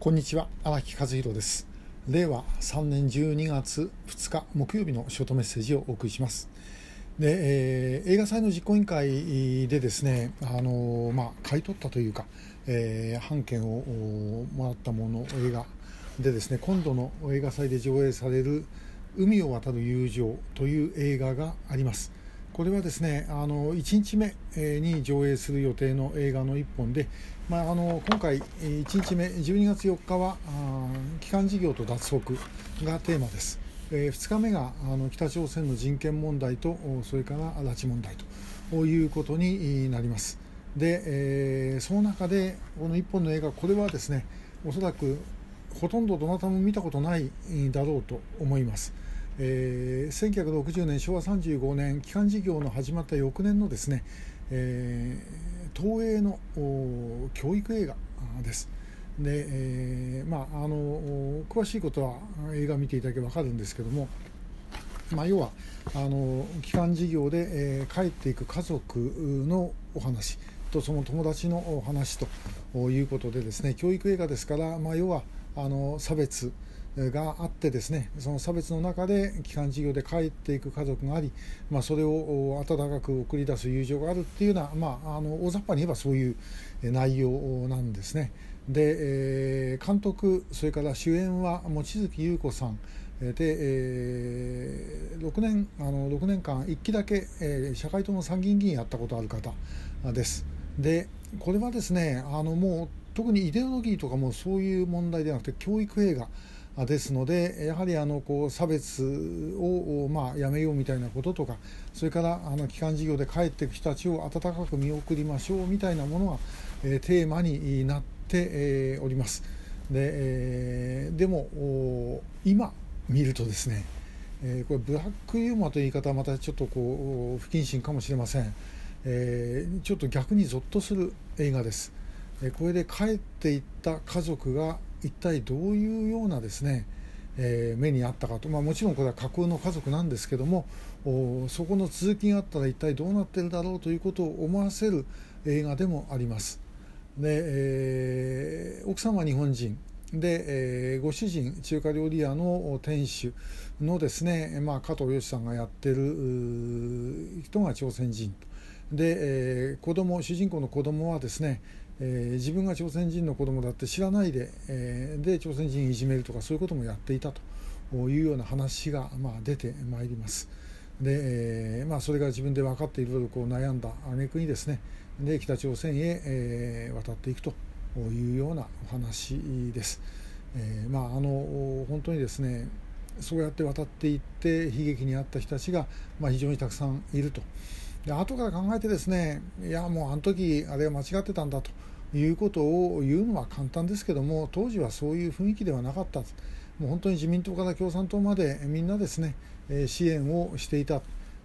こんにちは荒木和弘です。令和3年12月2日木曜日のショートメッセージをお送りします。で、えー、映画祭の実行委員会でですねあのまあ買い取ったというか、えー、版権をもらったもの映画でですね今度の映画祭で上映される海を渡る友情という映画があります。これはですねあの1日目に上映する予定の映画の1本で、まあ、あの今回1日目12月4日は帰還事業と脱北がテーマです、え2日目があの北朝鮮の人権問題とそれから拉致問題ということになります。で、えー、その中でこの1本の映画これはですねおそらくほとんどどなたも見たことないだろうと思います。えー、1960年昭和35年基幹事業の始まった翌年のですね、えー、東映の教育映画です。で、えー、まああの詳しいことは映画見ていただけ分かるんですけどもまあ、要はあの基幹事業で、えー、帰っていく家族のお話とその友達のお話ということでですね教育映画ですから、まあ、要はあの差別があってですねその差別の中で帰還事業で帰っていく家族があり、まあ、それを温かく送り出す友情があるっていうような、まあ、あの大雑把に言えばそういう内容なんですね。で、えー、監督それから主演は望月優子さんで、えー、6年あの6年間1期だけ、えー、社会党の参議院議員やったことある方です。でこれはですねあのもう特にイデオロギーとかもそういう問題ではなくて教育映画ですのでやはりあのこう差別をまあやめようみたいなこととかそれからあの基幹事業で帰っていく人たちを温かく見送りましょうみたいなものが、え、テーマになって、え、おります。で,、え、でも今見るとですね、え、これブラックユーモアという言い方はまたちょっとこう不謹慎かもしれません、え、ちょっと逆にゾッとする映画です。これで帰っていった家族が一体どういうようなですね、えー、目にあったかと、まあ、もちろんこれは架空の家族なんですけどもそこの続きがあったら一体どうなってるだろうということを思わせる映画でもあります。で、えー、奥様は日本人。で、えー、ご主人中華料理屋の店主のですね、まあ、加藤義さんがやってる人が朝鮮人。で、えー、子供主人公の子供はですねえー、自分が朝鮮人の子供だって知らないで,、えー、で朝鮮人いじめるとかそういうこともやっていたというような話が、まあ、出てまいります。で、えーまあ、それが自分で分かっていろいろこう悩んだ挙句にですねで北朝鮮へ、えー、渡っていくというようなお話です。えー、まああの本当にですねそうやって渡っていって悲劇に遭った人たちが、まあ、非常にたくさんいると。で後から考えてですねいやもうあの時あれは間違ってたんだということを言うのは簡単ですけども当時はそういう雰囲気ではなかったもう本当に自民党から共産党までみんなですね支援をしていた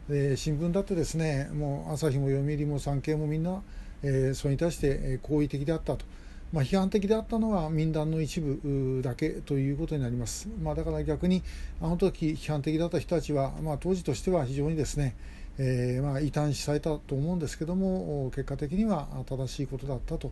新聞だってですねもう朝日も読売も産経もみんな、それに対して好意的であったと。まあ、批判的であったのは民団の一部だけということになります。まあ、だから逆にあの時批判的だった人たちは、まあ、当時としては非常にですね、えー、まあ異端視されたと思うんですけども結果的には正しいことだったと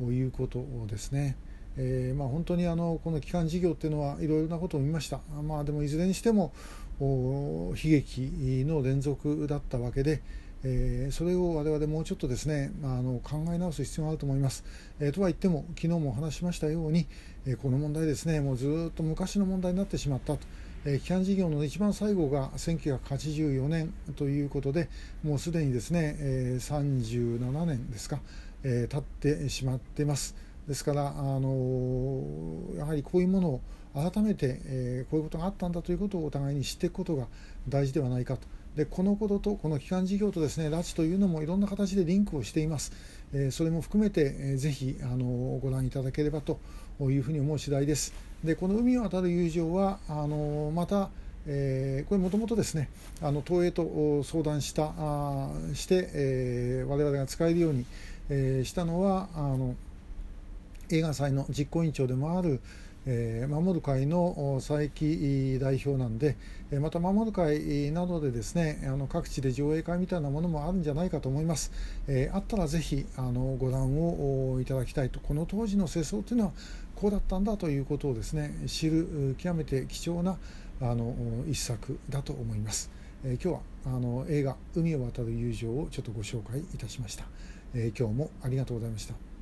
いうことですね。えーまあ、本当にあのこの基幹事業っていうのはいろいろなことを見ました、まあ、でもいずれにしても悲劇の連続だったわけで、えー、それを我々もうちょっとですね、まあ、あの考え直す必要があると思います。えー、とは言っても昨日もお話しましたように、えー、この問題ですねもうずっと昔の問題になってしまったと。え基幹事業の一番最後が1984年ということでもうすでにですね、え37年ですか、え経ってしまってます。ですから、あのやはりこういうものを改めて、えこういうことがあったんだということをお互いに知っていくことが大事ではないかと。でこのこととこの基幹事業とですね拉致というのもいろんな形でリンクをしています、えそれも含めて、えー、ぜひあのご覧いただければというふうに思う次第です。でこの海を渡る友情はあのまたえー、これもともとですねあの東映と相談したあして、えー、我々が使えるように、えー、したのはあの映画祭の実行委員長でもあるえー、守る会の佐伯代表なんで、また守る会などでですねあの各地で上映会みたいなものもあるんじゃないかと思います。えー、あったらぜひあのご覧をいただきたいと、この当時の世相というのはこうだったんだということをですね知る極めて貴重なあの一作だと思います。えー、今日はあの映画「海を渡る友情」をちょっとご紹介いたしました。えー、今日もありがとうございました。